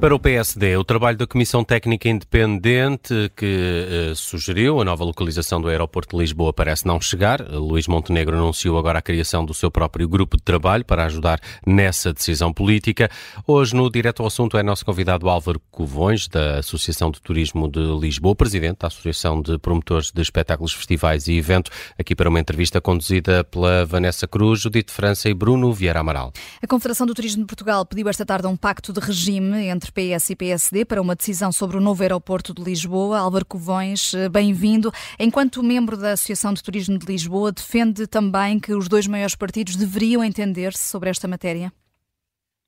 Para o PSD, o trabalho da Comissão Técnica Independente que uh, sugeriu a nova localização do aeroporto de Lisboa parece não chegar. Luís Montenegro anunciou agora a criação do seu próprio grupo de trabalho para ajudar nessa decisão política. Hoje, no Direto ao Assunto, é nosso convidado Álvaro Covões, da Associação de Turismo de Lisboa, presidente da Associação de Promotores de Espetáculos, Festivais e Evento, aqui para uma entrevista conduzida pela Vanessa Cruz, Judite França e Bruno Vieira Amaral. A Confederação do Turismo de Portugal pediu esta tarde um pacto de regime entre PS e PSD para uma decisão sobre o novo aeroporto de Lisboa. Álvaro Covões, eh, bem-vindo. Enquanto membro da Associação de Turismo de Lisboa, defende também que os dois maiores partidos deveriam entender-se sobre esta matéria?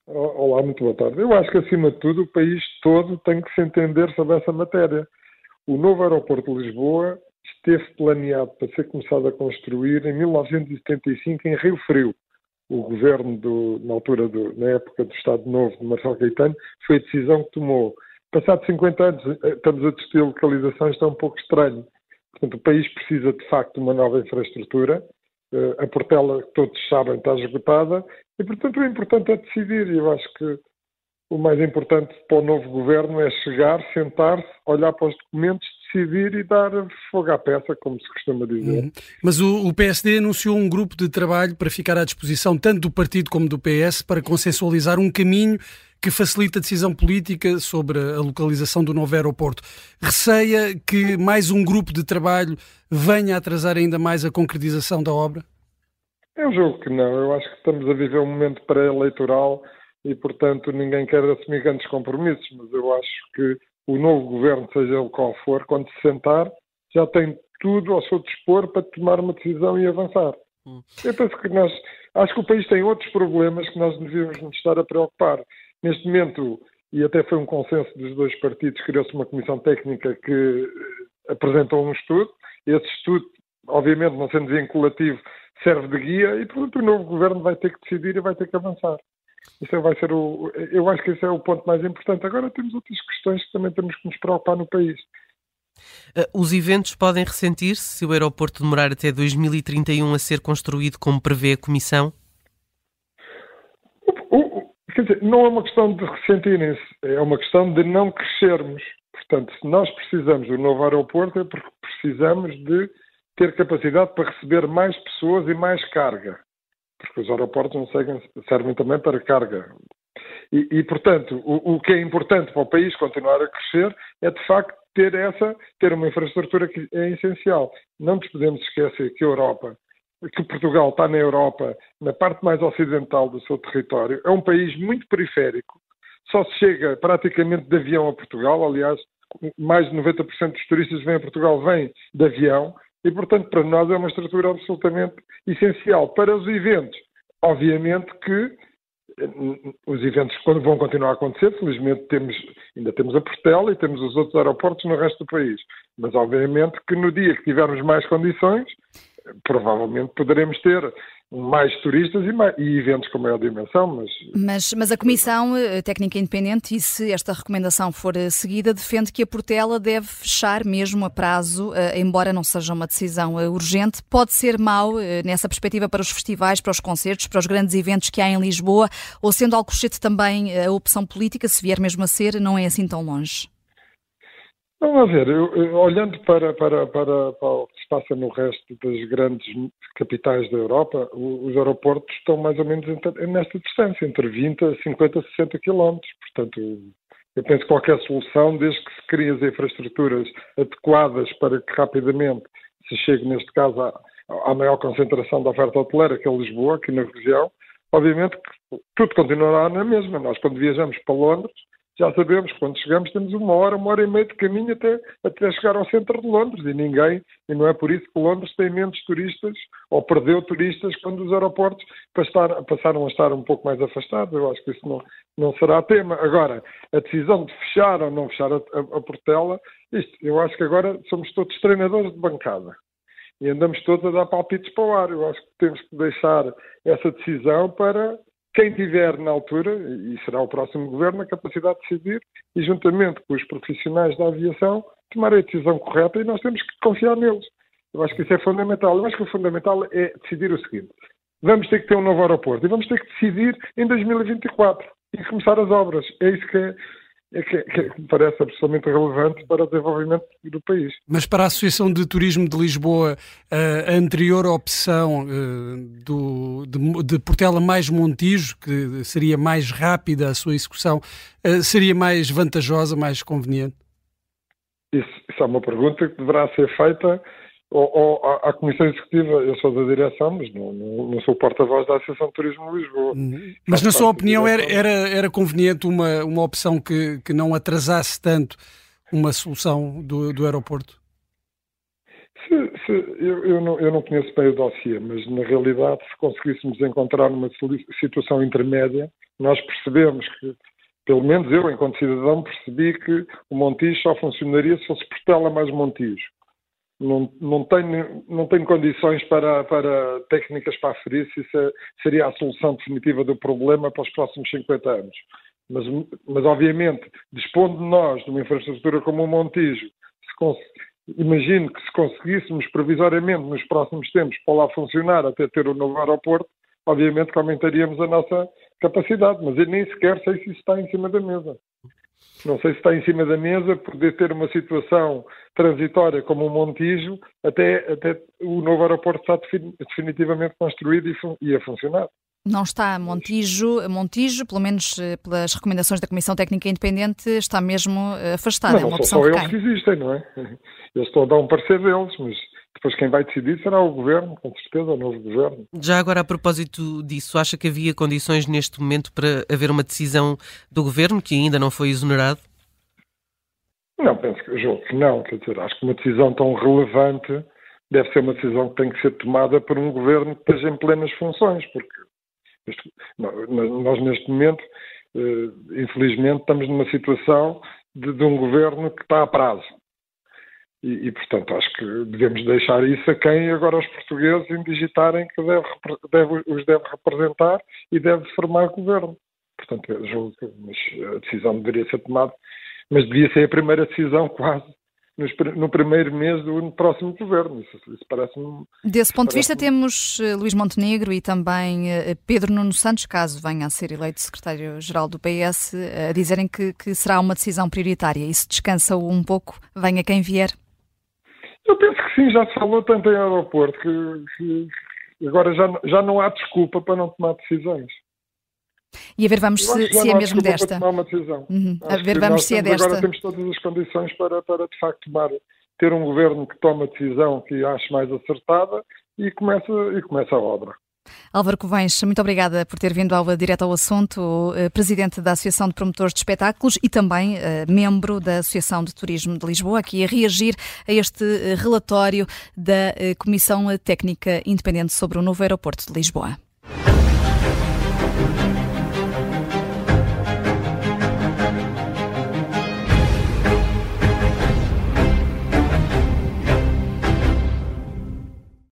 Olá, muito boa tarde. Eu acho que, acima de tudo, o país todo tem que se entender sobre essa matéria. O novo aeroporto de Lisboa esteve planeado para ser começado a construir em 1975 em Rio Frio o governo, do, na altura, do, na época do Estado Novo de Marcelo Caetano, foi a decisão que tomou. Passados 50 anos, eh, estamos a discutir localização, isto é um pouco estranho. Portanto, o país precisa, de facto, de uma nova infraestrutura. Eh, a Portela, todos sabem, está esgotada. E, portanto, o importante é decidir. E eu acho que o mais importante para o novo governo é chegar, sentar-se, olhar para os documentos, decidir e dar fogo à peça, como se costuma dizer. Uhum. Mas o, o, PSD anunciou um grupo de trabalho para ficar à disposição tanto do partido como do PS para consensualizar um caminho que facilita a decisão política sobre a localização do novo aeroporto. Receia que mais um grupo de trabalho venha a atrasar ainda mais a concretização da obra? Eu julgo que não. Eu acho que estamos a viver um momento pré-eleitoral e, portanto, ninguém quer assumir grandes compromissos, mas eu acho que o novo governo, seja ele qual for, quando se sentar, já tem tudo ao seu dispor para tomar uma decisão e avançar. Hum. Eu penso que nós, acho que o país tem outros problemas que nós devíamos nos estar a preocupar. Neste momento, e até foi um consenso dos dois partidos, criou-se uma comissão técnica que eh, apresentou um estudo. Esse estudo, obviamente, não sendo vinculativo, serve de guia e, portanto, o novo governo vai ter que decidir e vai ter que avançar. Isso vai ser o. Eu acho que esse é o ponto mais importante. Agora temos outras questões que também temos que nos preocupar no país. Uh, os eventos podem ressentir-se se o aeroporto demorar até 2031 a ser construído como prevê a Comissão? Quer dizer, não é uma questão de ressentirem-se, é uma questão de não crescermos. Portanto, se nós precisamos do novo aeroporto é porque precisamos de ter capacidade para receber mais pessoas e mais carga porque os aeroportos não seguem, servem também para carga. E, e portanto, o, o, que é importante para o país continuar a crescer é, de facto, ter essa, ter uma infraestrutura que é essencial. Não nos podemos esquecer que a Europa, que Portugal está na Europa, na parte mais ocidental do seu território, é um país muito periférico, só se chega praticamente de avião a Portugal, aliás, mais de 90% dos turistas que vêm a Portugal vêm de avião, e, portanto, para nós é uma estrutura absolutamente essencial. Para os eventos, obviamente que eh, os eventos vão continuar a acontecer, felizmente temos, ainda temos a Portela e temos os outros aeroportos no resto do país. Mas obviamente que no dia que tivermos mais condições, provavelmente poderemos ter mais turistas e, mais, e, eventos com maior dimensão. Mas... mas... Mas, a Comissão eh, Técnica Independente, e se esta recomendação for eh, seguida, defende que a Portela deve fechar mesmo a prazo, eh, embora não seja uma decisão urgente. Pode ser mau nessa perspectiva para os festivais, para os concertos, para os grandes eventos que há em Lisboa, ou sendo Alcochete também a opção política, se vier mesmo a ser, não é assim tão longe? Vamos ver, eu, eu, olhando para, para, para, para, o que se passa no resto das grandes capitais da Europa, os aeroportos estão mais ou menos nesta distância, entre 20 a 50 a 60 quilómetros. Portanto, eu penso que qualquer solução, desde que se criem as infraestruturas adequadas para que rapidamente se chegue, neste caso, à, à maior concentração da oferta hoteleira, que é Lisboa, aqui na região, obviamente que tudo continuará na mesma. Nós, quando viajamos para Londres, já sabemos quando chegamos temos uma hora, uma hora e meia de caminho até, até chegar ao centro de Londres e ninguém, e não é por isso que Londres tem menos turistas ou perdeu turistas quando os aeroportos passaram a estar um pouco mais afastados. Eu acho que isso não, não será tema. Agora, a decisão de fechar ou não fechar a, a, a Portela, isto, eu acho que agora somos todos treinadores de bancada e andamos todos a dar palpites para o ar. Eu acho que temos que deixar essa decisão para quem tiver na altura, e será o próximo governo, a capacidade de decidir e, juntamente com os profissionais da aviação, tomar a decisão correta e nós temos que confiar neles. Eu acho que isso é fundamental. Eu acho que o fundamental é decidir o seguinte: vamos ter que ter um novo aeroporto e vamos ter que decidir em 2024 e começar as obras. É isso que é. É que, que me parece absolutamente relevante para o desenvolvimento do país. Mas para a Associação de Turismo de Lisboa, a anterior opção do, de, de Portela mais Montijo, que seria mais rápida a sua execução, seria mais vantajosa, mais conveniente? Isso, isso é uma pergunta que deverá ser feita ou, ou à, Comissão Executiva, eu sou da direção, mas não, não, não sou porta-voz da Associação de Turismo de Lisboa. Uhum. Mas, na sua opinião, era, era, era conveniente uma, uma opção que, que não atrasasse tanto uma solução do, do aeroporto? Se, se, eu, eu, não, eu não conheço bem o dossiê, mas na realidade, se conseguíssemos encontrar uma situação intermédia, nós percebemos que, pelo menos eu, enquanto cidadão, percebi que o Montijo só funcionaria se fosse Portela mais Montijo não, tenho, não tenho condições para, para técnicas para aferir se isso é, seria a solução definitiva do problema para os próximos 50 anos. Mas, mas obviamente, dispondo nós de uma infraestrutura como o Montijo, se, imagino que se conseguíssemos provisoriamente nos próximos tempos para lá funcionar até ter o um novo aeroporto, obviamente que aumentaríamos a nossa capacidade, mas eu nem sequer sei se isso está em cima da mesa. Não sei se está em cima da mesa poder ter uma situação transitória como o Montijo até, até o novo aeroporto estar definitivamente construído e, e a funcionar. Não está Montijo, Montijo, pelo menos eh, pelas recomendações da Comissão Técnica Independente, está mesmo eh, afastado. Não, é uma não são só eles que existem, não é? Eu estou a dar um parecer deles, mas depois quem vai decidir será o Governo, com certeza, o novo Governo. Já agora, a propósito disso, acha que havia condições neste momento para haver uma decisão do Governo que ainda não foi exonerado? Não, penso que, julgo que não. Quer dizer, acho que uma decisão tão relevante deve ser uma decisão que tem que ser tomada por um Governo que esteja em plenas funções, porque nós neste momento, eh, infelizmente, estamos numa situação de, de um Governo que está a prazo e, e, portanto, acho que devemos deixar isso a quem agora os portugueses indigitarem que deve, deve, os deve representar e deve formar governo. Portanto, julgo que a decisão deveria ser tomada, mas devia ser a primeira decisão quase no primeiro mês do próximo governo. Isso, isso parece-me. Desse ponto de vista, temos eh, Luís Montenegro e também eh, Pedro Nuno Santos, caso venha a ser eleito secretário-geral do PS, eh, a dizerem que, que será uma decisão prioritária. Isso descansa um pouco, venha quem vier. Eu penso que sim, já se falou tanto em aeroporto que, que agora já, já não há desculpa para não tomar decisões. E a ver, vamos se, se é mesmo desta. Uhum. A ver, vamos se é desta. Agora temos todas as condições para, para de facto tomar, ter um governo que toma a decisão que ache mais acertada e começa, e começa a obra. Álvaro Covens, muito obrigada por ter vindo ao direto ao assunto, eh, presidente da Associação de Promotores de Espetáculos e também uh, membro da Associação de Turismo de Lisboa, aqui a reagir a este uh, relatório da Comissão Técnica Independente sobre o novo aeroporto de Lisboa.